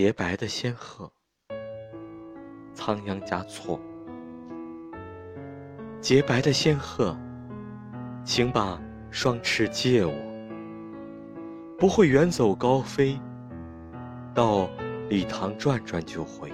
洁白的仙鹤，仓央嘉措。洁白的仙鹤，请把双翅借我，不会远走高飞，到礼堂转转就回。